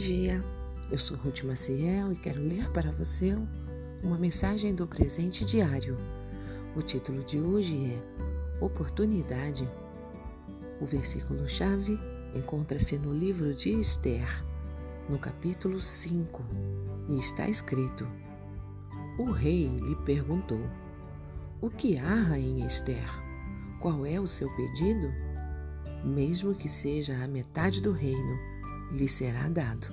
dia, eu sou Ruth Maciel e quero ler para você uma mensagem do presente diário. O título de hoje é Oportunidade. O versículo-chave encontra-se no livro de Esther, no capítulo 5, e está escrito: O rei lhe perguntou: O que há, rainha Esther? Qual é o seu pedido? Mesmo que seja a metade do reino, lhe será dado.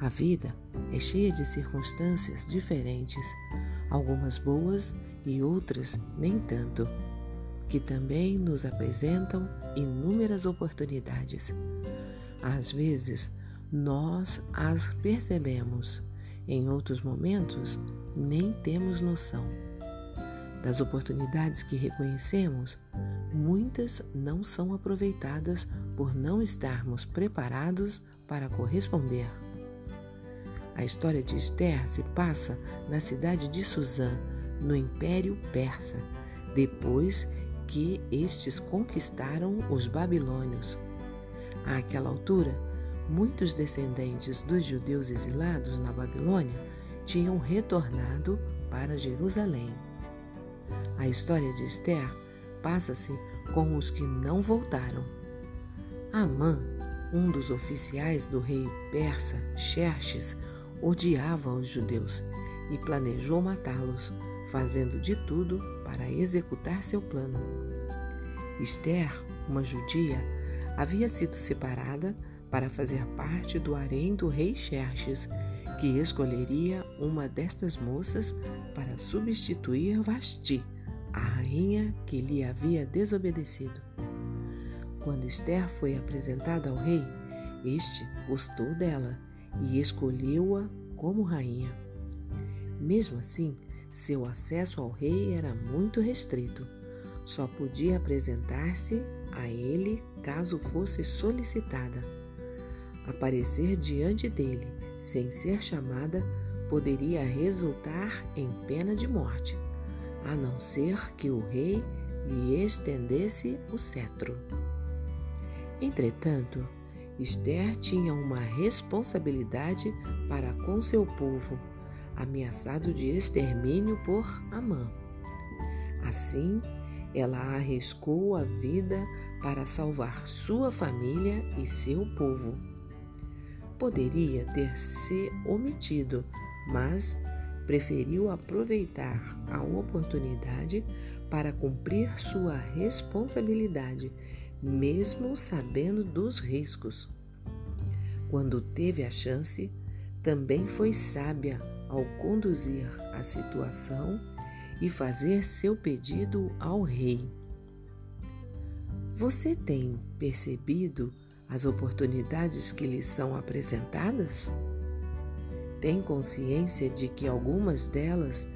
A vida é cheia de circunstâncias diferentes, algumas boas e outras nem tanto, que também nos apresentam inúmeras oportunidades. Às vezes, nós as percebemos, em outros momentos, nem temos noção. Das oportunidades que reconhecemos, muitas não são aproveitadas por não estarmos preparados para corresponder. A história de Esther se passa na cidade de Suzã, no Império Persa, depois que estes conquistaram os babilônios. Àquela altura, muitos descendentes dos judeus exilados na Babilônia tinham retornado para Jerusalém. A história de Esther passa-se com os que não voltaram. Amã, um dos oficiais do rei persa Xerxes, odiava os judeus e planejou matá-los, fazendo de tudo para executar seu plano. Esther, uma judia, havia sido separada para fazer parte do harém do rei Xerxes, que escolheria uma destas moças para substituir Vasti, a rainha que lhe havia desobedecido. Quando Esther foi apresentada ao rei, este gostou dela e escolheu-a como rainha. Mesmo assim, seu acesso ao rei era muito restrito. Só podia apresentar-se a ele caso fosse solicitada. Aparecer diante dele sem ser chamada poderia resultar em pena de morte a não ser que o rei lhe estendesse o cetro. Entretanto, Esther tinha uma responsabilidade para com seu povo, ameaçado de extermínio por Amã. Assim, ela arriscou a vida para salvar sua família e seu povo. Poderia ter se omitido, mas preferiu aproveitar a oportunidade para cumprir sua responsabilidade, mesmo sabendo dos riscos. Quando teve a chance, também foi sábia ao conduzir a situação e fazer seu pedido ao rei. Você tem percebido as oportunidades que lhe são apresentadas? tem consciência de que algumas delas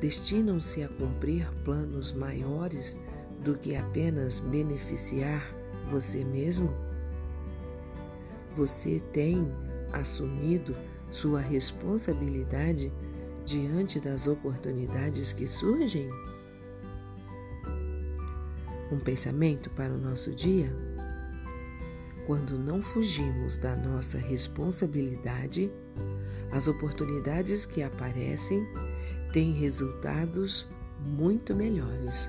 destinam-se a cumprir planos maiores do que apenas beneficiar você mesmo? Você tem assumido sua responsabilidade diante das oportunidades que surgem? Um pensamento para o nosso dia? Quando não fugimos da nossa responsabilidade, as oportunidades que aparecem têm resultados muito melhores.